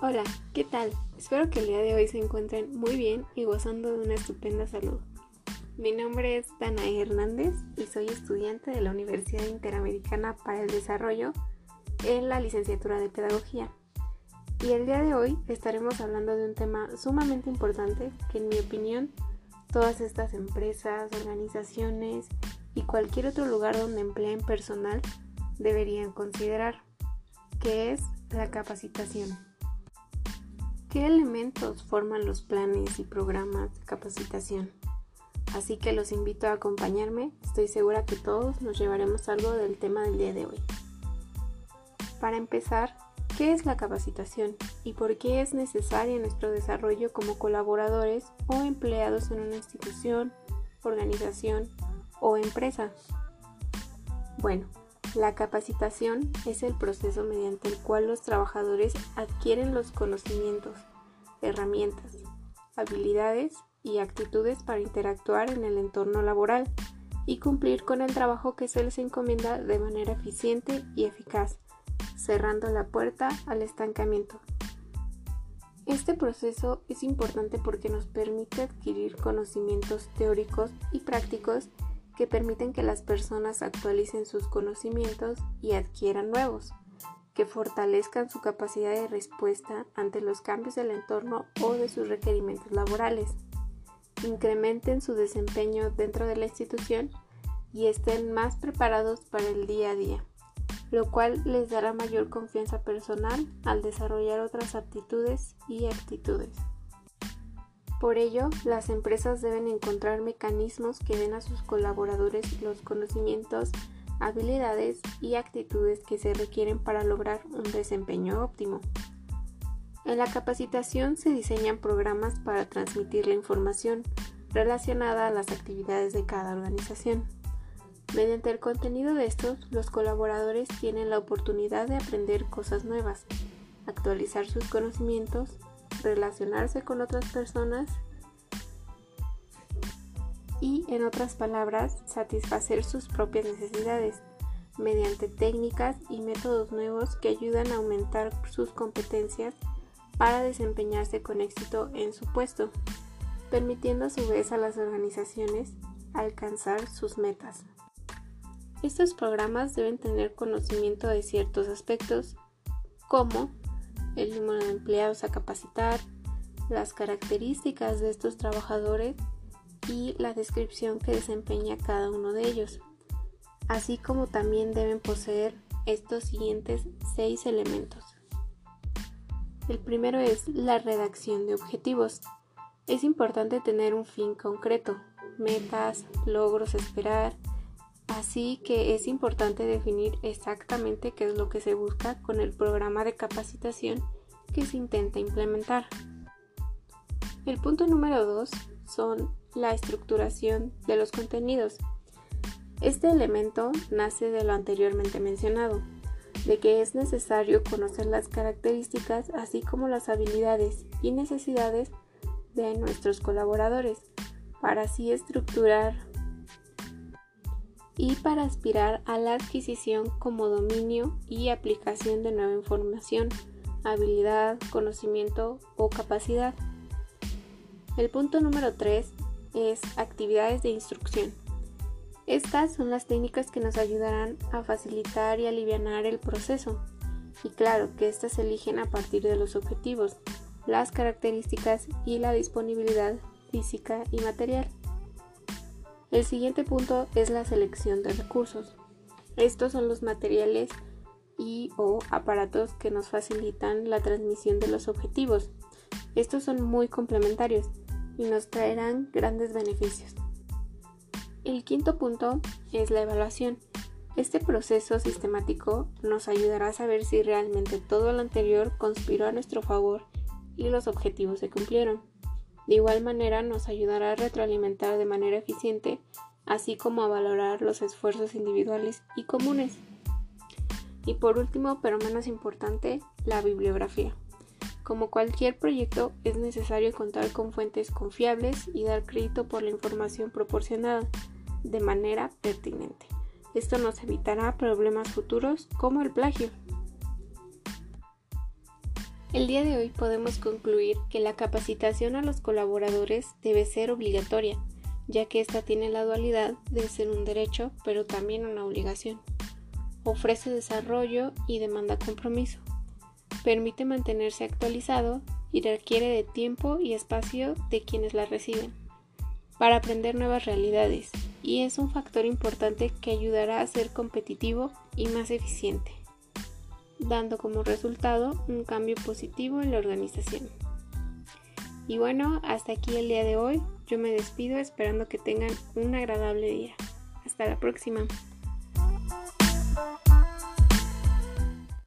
Hola, ¿qué tal? Espero que el día de hoy se encuentren muy bien y gozando de una estupenda salud. Mi nombre es Danae Hernández y soy estudiante de la Universidad Interamericana para el Desarrollo en la licenciatura de Pedagogía. Y el día de hoy estaremos hablando de un tema sumamente importante que en mi opinión todas estas empresas, organizaciones y cualquier otro lugar donde empleen personal deberían considerar, que es la capacitación. ¿Qué elementos forman los planes y programas de capacitación? Así que los invito a acompañarme, estoy segura que todos nos llevaremos algo del tema del día de hoy. Para empezar, ¿qué es la capacitación y por qué es necesaria en nuestro desarrollo como colaboradores o empleados en una institución, organización o empresa? Bueno, la capacitación es el proceso mediante el cual los trabajadores adquieren los conocimientos, herramientas, habilidades y actitudes para interactuar en el entorno laboral y cumplir con el trabajo que se les encomienda de manera eficiente y eficaz, cerrando la puerta al estancamiento. Este proceso es importante porque nos permite adquirir conocimientos teóricos y prácticos que permiten que las personas actualicen sus conocimientos y adquieran nuevos, que fortalezcan su capacidad de respuesta ante los cambios del entorno o de sus requerimientos laborales, incrementen su desempeño dentro de la institución y estén más preparados para el día a día, lo cual les dará mayor confianza personal al desarrollar otras aptitudes y actitudes. Por ello, las empresas deben encontrar mecanismos que den a sus colaboradores los conocimientos, habilidades y actitudes que se requieren para lograr un desempeño óptimo. En la capacitación se diseñan programas para transmitir la información relacionada a las actividades de cada organización. Mediante el contenido de estos, los colaboradores tienen la oportunidad de aprender cosas nuevas, actualizar sus conocimientos relacionarse con otras personas y, en otras palabras, satisfacer sus propias necesidades mediante técnicas y métodos nuevos que ayudan a aumentar sus competencias para desempeñarse con éxito en su puesto, permitiendo a su vez a las organizaciones alcanzar sus metas. Estos programas deben tener conocimiento de ciertos aspectos como el número de empleados a capacitar, las características de estos trabajadores y la descripción que desempeña cada uno de ellos, así como también deben poseer estos siguientes seis elementos. El primero es la redacción de objetivos. Es importante tener un fin concreto, metas, logros esperar, así que es importante definir exactamente qué es lo que se busca con el programa de capacitación que se intenta implementar. El punto número 2 son la estructuración de los contenidos. Este elemento nace de lo anteriormente mencionado, de que es necesario conocer las características así como las habilidades y necesidades de nuestros colaboradores para así estructurar y para aspirar a la adquisición como dominio y aplicación de nueva información habilidad, conocimiento o capacidad. El punto número 3 es actividades de instrucción. Estas son las técnicas que nos ayudarán a facilitar y aliviar el proceso. Y claro que estas se eligen a partir de los objetivos, las características y la disponibilidad física y material. El siguiente punto es la selección de recursos. Estos son los materiales y o aparatos que nos facilitan la transmisión de los objetivos. Estos son muy complementarios y nos traerán grandes beneficios. El quinto punto es la evaluación. Este proceso sistemático nos ayudará a saber si realmente todo lo anterior conspiró a nuestro favor y los objetivos se cumplieron. De igual manera nos ayudará a retroalimentar de manera eficiente, así como a valorar los esfuerzos individuales y comunes. Y por último, pero menos importante, la bibliografía. Como cualquier proyecto, es necesario contar con fuentes confiables y dar crédito por la información proporcionada de manera pertinente. Esto nos evitará problemas futuros como el plagio. El día de hoy podemos concluir que la capacitación a los colaboradores debe ser obligatoria, ya que ésta tiene la dualidad de ser un derecho, pero también una obligación. Ofrece desarrollo y demanda compromiso. Permite mantenerse actualizado y requiere de tiempo y espacio de quienes la reciben para aprender nuevas realidades y es un factor importante que ayudará a ser competitivo y más eficiente dando como resultado un cambio positivo en la organización. Y bueno, hasta aquí el día de hoy. Yo me despido esperando que tengan un agradable día. Hasta la próxima.